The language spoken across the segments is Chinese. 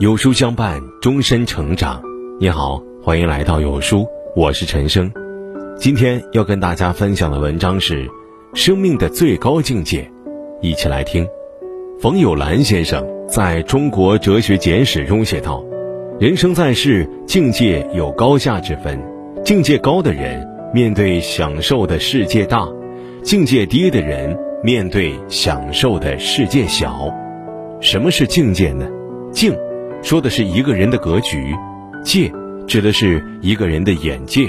有书相伴，终身成长。你好，欢迎来到有书，我是陈生。今天要跟大家分享的文章是《生命的最高境界》，一起来听。冯友兰先生在中国哲学简史中写道：“人生在世，境界有高下之分。境界高的人，面对享受的世界大；境界低的人，面对享受的世界小。什么是境界呢？境。”说的是一个人的格局，界指的是一个人的眼界。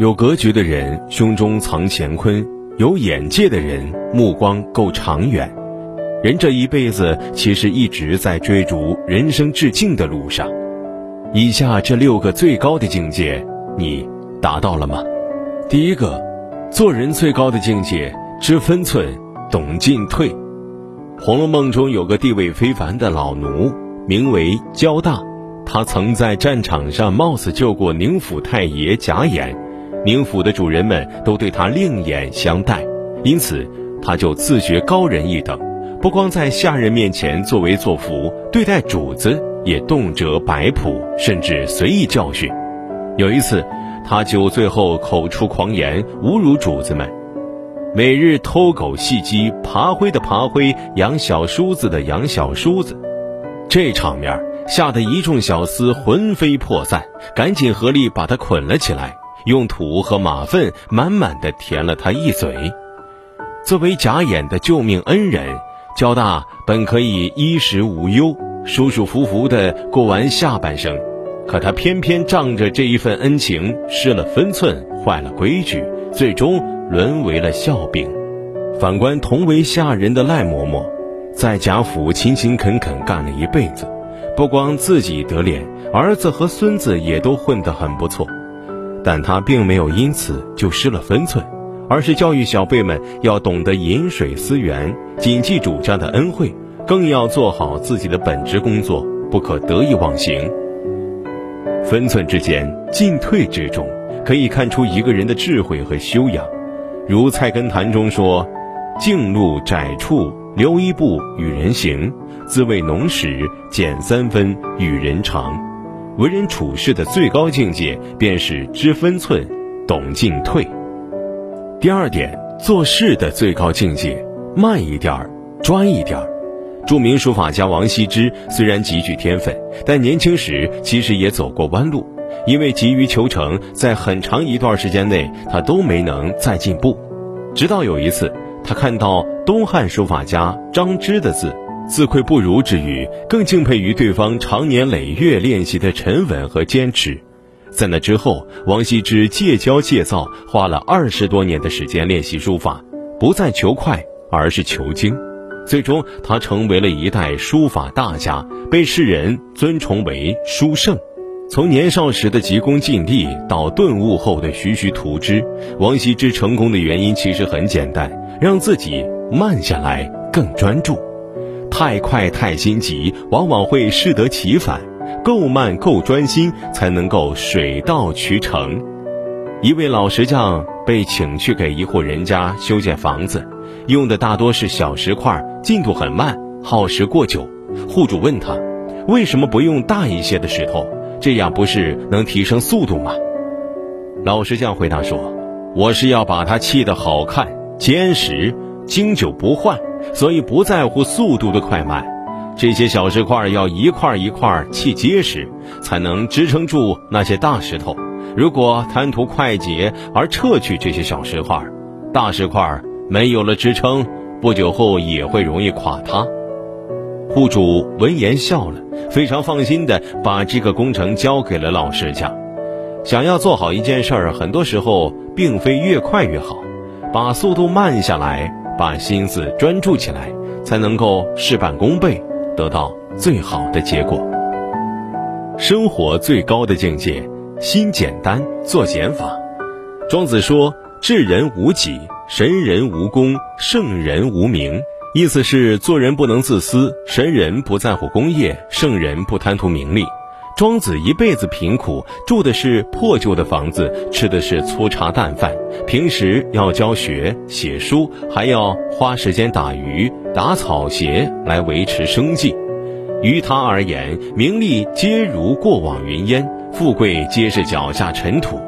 有格局的人胸中藏乾坤，有眼界的人目光够长远。人这一辈子其实一直在追逐人生至境的路上。以下这六个最高的境界，你达到了吗？第一个，做人最高的境界，知分寸，懂进退。《红楼梦》中有个地位非凡的老奴。名为焦大，他曾在战场上冒死救过宁府太爷贾演，宁府的主人们都对他另眼相待，因此他就自觉高人一等，不光在下人面前作威作福，对待主子也动辄摆谱，甚至随意教训。有一次，他酒醉后口出狂言，侮辱主子们，每日偷狗戏鸡，爬灰的爬灰，养小叔子的养小叔子。这场面吓得一众小厮魂飞魄散，赶紧合力把他捆了起来，用土和马粪满满的填了他一嘴。作为贾演的救命恩人，焦大本可以衣食无忧、舒舒服服的过完下半生，可他偏偏仗着这一份恩情失了分寸，坏了规矩，最终沦为了笑柄。反观同为下人的赖嬷嬷。在贾府勤勤恳恳干了一辈子，不光自己得脸，儿子和孙子也都混得很不错。但他并没有因此就失了分寸，而是教育小辈们要懂得饮水思源，谨记主家的恩惠，更要做好自己的本职工作，不可得意忘形。分寸之间，进退之中，可以看出一个人的智慧和修养。如《菜根谭》中说：“径路窄处。”留一步与人行，滋味浓时减三分与人长。为人处事的最高境界，便是知分寸，懂进退。第二点，做事的最高境界，慢一点儿，专一点儿。著名书法家王羲之虽然极具天分，但年轻时其实也走过弯路，因为急于求成，在很长一段时间内，他都没能再进步。直到有一次。他看到东汉书法家张芝的字，自愧不如之余，更敬佩于对方长年累月练习的沉稳和坚持。在那之后，王羲之戒骄戒躁，花了二十多年的时间练习书法，不再求快，而是求精。最终，他成为了一代书法大家，被世人尊崇为书圣。从年少时的急功近利到顿悟后的徐徐图之，王羲之成功的原因其实很简单。让自己慢下来，更专注。太快太心急，往往会适得其反。够慢够专心，才能够水到渠成。一位老石匠被请去给一户人家修建房子，用的大多是小石块，进度很慢，耗时过久。户主问他，为什么不用大一些的石头？这样不是能提升速度吗？老石匠回答说：“我是要把它砌得好看。”坚实、经久不坏，所以不在乎速度的快慢。这些小石块要一块一块砌结实，才能支撑住那些大石头。如果贪图快捷而撤去这些小石块，大石块没有了支撑，不久后也会容易垮塌。户主闻言笑了，非常放心的把这个工程交给了老石匠。想要做好一件事儿，很多时候并非越快越好。把速度慢下来，把心思专注起来，才能够事半功倍，得到最好的结果。生活最高的境界，心简单，做减法。庄子说：“智人无己，神人无功，圣人无名。”意思是做人不能自私，神人不在乎功业，圣人不贪图名利。庄子一辈子贫苦，住的是破旧的房子，吃的是粗茶淡饭，平时要教学写书，还要花时间打鱼、打草鞋来维持生计。于他而言，名利皆如过往云烟，富贵皆是脚下尘土。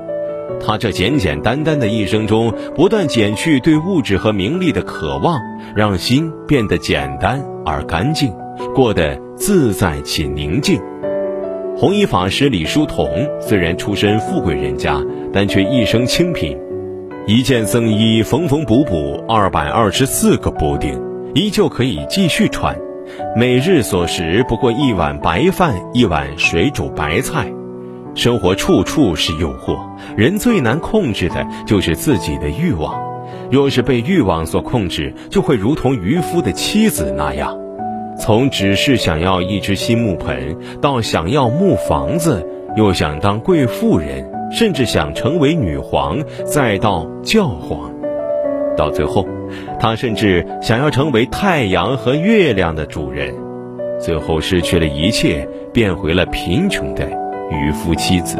他这简简单单的一生中，不断减去对物质和名利的渴望，让心变得简单而干净，过得自在且宁静。弘一法师李叔同虽然出身富贵人家，但却一生清贫，一件僧衣缝缝补补二百二十四个补丁，依旧可以继续穿。每日所食不过一碗白饭，一碗水煮白菜。生活处处是诱惑，人最难控制的就是自己的欲望。若是被欲望所控制，就会如同渔夫的妻子那样，从只是想要一只新木盆，到想要木房子，又想当贵妇人，甚至想成为女皇，再到教皇，到最后，他甚至想要成为太阳和月亮的主人，最后失去了一切，变回了贫穷的。渔夫妻子，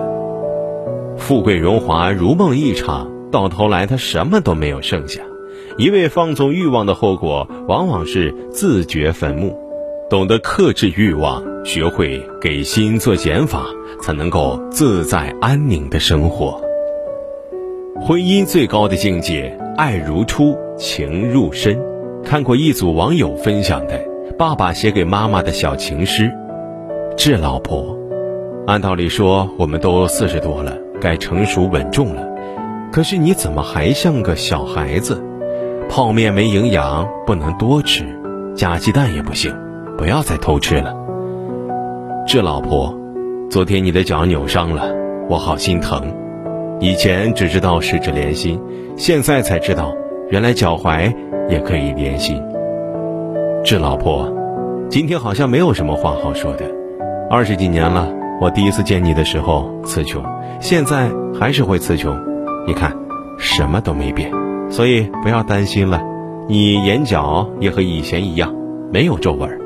富贵荣华如梦一场，到头来他什么都没有剩下。一味放纵欲望的后果，往往是自掘坟墓。懂得克制欲望，学会给心做减法，才能够自在安宁的生活。婚姻最高的境界，爱如初，情入深。看过一组网友分享的爸爸写给妈妈的小情诗：致老婆。按道理说，我们都四十多了，该成熟稳重了。可是你怎么还像个小孩子？泡面没营养，不能多吃；加鸡蛋也不行，不要再偷吃了。这老婆，昨天你的脚扭伤了，我好心疼。以前只知道十指连心，现在才知道，原来脚踝也可以连心。这老婆，今天好像没有什么话好说的，二十几年了。我第一次见你的时候词穷，现在还是会词穷，你看，什么都没变，所以不要担心了。你眼角也和以前一样，没有皱纹。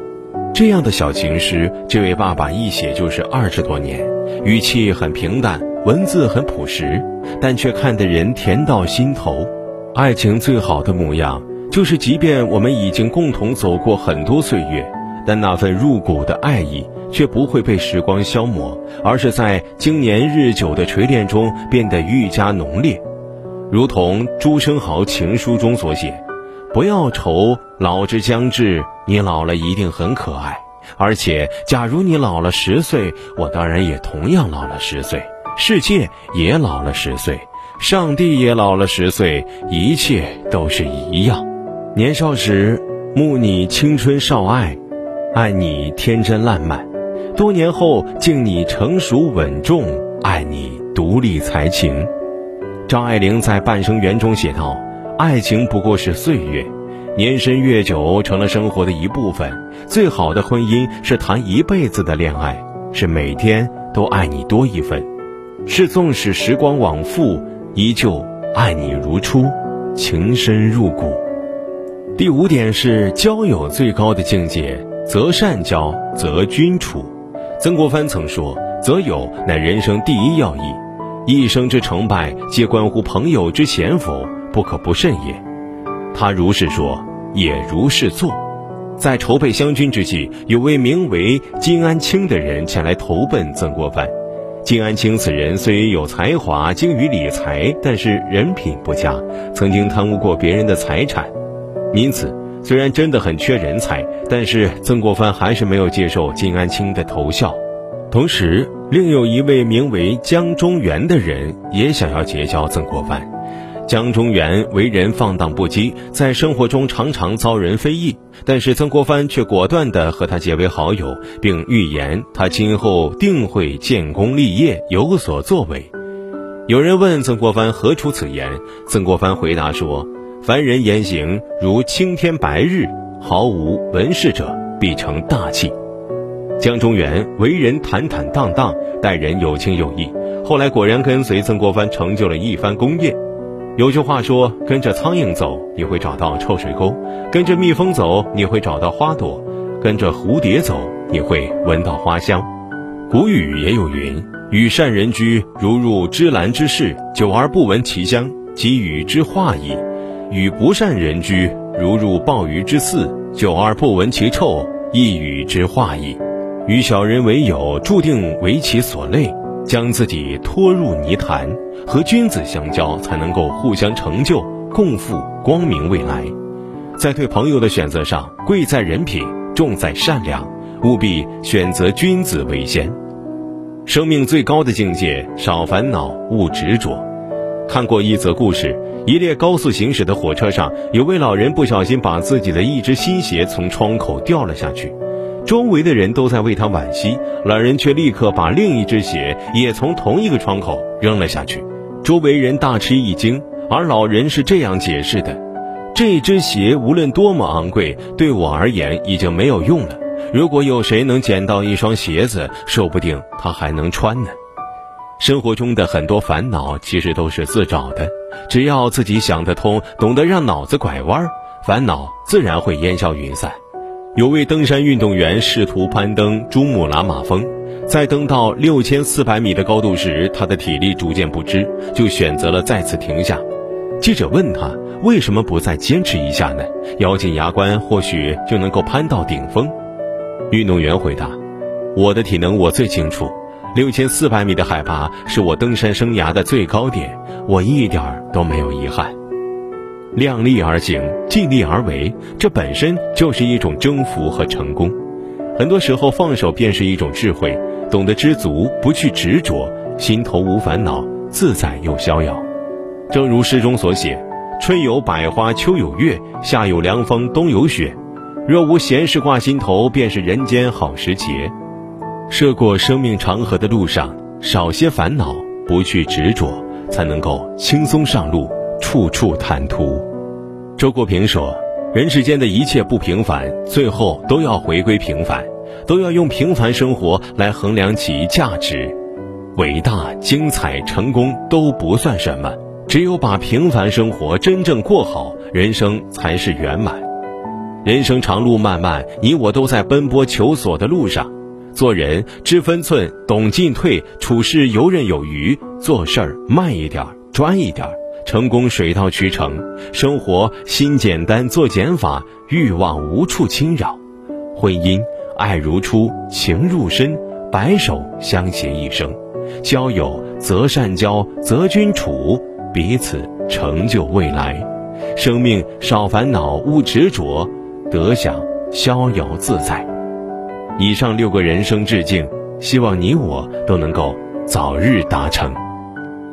这样的小情诗，这位爸爸一写就是二十多年，语气很平淡，文字很朴实，但却看得人甜到心头。爱情最好的模样，就是即便我们已经共同走过很多岁月，但那份入骨的爱意。却不会被时光消磨，而是在经年日久的锤炼中变得愈加浓烈，如同朱生豪情书中所写：“不要愁老之将至，你老了一定很可爱。而且，假如你老了十岁，我当然也同样老了十岁，世界也老了十岁，上帝也老了十岁，一切都是一样。年少时，慕你青春少爱，爱你天真烂漫。”多年后，敬你成熟稳重，爱你独立才情。张爱玲在《半生缘》中写道：“爱情不过是岁月，年深月久成了生活的一部分。最好的婚姻是谈一辈子的恋爱，是每天都爱你多一分，是纵使时光往复，依旧爱你如初，情深入骨。”第五点是交友最高的境界，择善交，择君处。曾国藩曾说：“择友乃人生第一要义，一生之成败皆关乎朋友之贤否，不可不慎也。”他如是说，也如是做。在筹备湘军之际，有位名为金安清的人前来投奔曾国藩。金安清此人虽有才华，精于理财，但是人品不佳，曾经贪污过别人的财产，因此。虽然真的很缺人才，但是曾国藩还是没有接受金安清的投效。同时，另有一位名为江中源的人也想要结交曾国藩。江中源为人放荡不羁，在生活中常常遭人非议，但是曾国藩却果断地和他结为好友，并预言他今后定会建功立业，有所作为。有人问曾国藩何出此言，曾国藩回答说。凡人言行如青天白日，毫无文饰者，必成大器。江中源为人坦坦荡荡，待人有情有义，后来果然跟随曾国藩成就了一番功业。有句话说：“跟着苍蝇走，你会找到臭水沟；跟着蜜蜂走，你会找到花朵；跟着蝴蝶走，你会闻到花香。”古语也有云：“与善人居，如入芝兰之室，久而不闻其香，即与之化矣。”与不善人居，如入鲍鱼之肆，久而不闻其臭，亦与之化矣。与小人为友，注定为其所累，将自己拖入泥潭；和君子相交，才能够互相成就，共赴光明未来。在对朋友的选择上，贵在人品，重在善良，务必选择君子为先。生命最高的境界，少烦恼，勿执着。看过一则故事：一列高速行驶的火车上，有位老人不小心把自己的一只新鞋从窗口掉了下去，周围的人都在为他惋惜，老人却立刻把另一只鞋也从同一个窗口扔了下去，周围人大吃一惊，而老人是这样解释的。这只鞋无论多么昂贵，对我而言已经没有用了。如果有谁能捡到一双鞋子，说不定他还能穿呢。生活中的很多烦恼其实都是自找的，只要自己想得通，懂得让脑子拐弯，烦恼自然会烟消云散。有位登山运动员试图攀登珠穆朗玛峰，在登到六千四百米的高度时，他的体力逐渐不支，就选择了再次停下。记者问他。为什么不再坚持一下呢？咬紧牙关，或许就能够攀到顶峰。运动员回答：“我的体能我最清楚，六千四百米的海拔是我登山生涯的最高点，我一点儿都没有遗憾。量力而行，尽力而为，这本身就是一种征服和成功。很多时候，放手便是一种智慧，懂得知足，不去执着，心头无烦恼，自在又逍遥。正如诗中所写。”春有百花，秋有月，夏有凉风，冬有雪。若无闲事挂心头，便是人间好时节。涉过生命长河的路上，少些烦恼，不去执着，才能够轻松上路，处处坦途。周国平说：“人世间的一切不平凡，最后都要回归平凡，都要用平凡生活来衡量其价值。伟大、精彩、成功都不算什么。”只有把平凡生活真正过好，人生才是圆满。人生长路漫漫，你我都在奔波求索的路上。做人知分寸，懂进退，处事游刃有余，做事儿慢一点，专一点，成功水到渠成。生活心简单，做减法，欲望无处侵扰。婚姻爱如初，情入深，白首相携一生。交友择善交，择君处。彼此成就未来，生命少烦恼，勿执着，得享逍遥自在。以上六个人生致敬，希望你我都能够早日达成。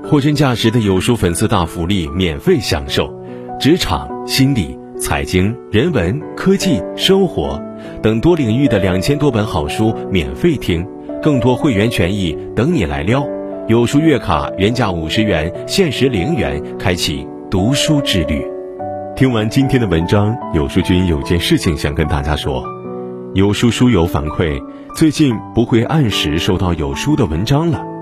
货真价实的有书粉丝大福利，免费享受，职场、心理、财经、人文、科技、生活等多领域的两千多本好书免费听，更多会员权益等你来撩。有书月卡原价五十元，限时零元，开启读书之旅。听完今天的文章，有书君有件事情想跟大家说。有书书友反馈，最近不会按时收到有书的文章了，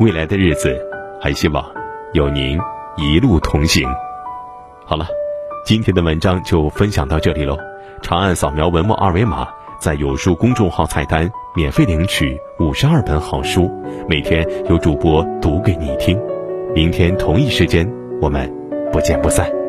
未来的日子，还希望有您一路同行。好了，今天的文章就分享到这里喽。长按扫描文末二维码。在有书公众号菜单免费领取五十二本好书，每天有主播读给你听。明天同一时间，我们不见不散。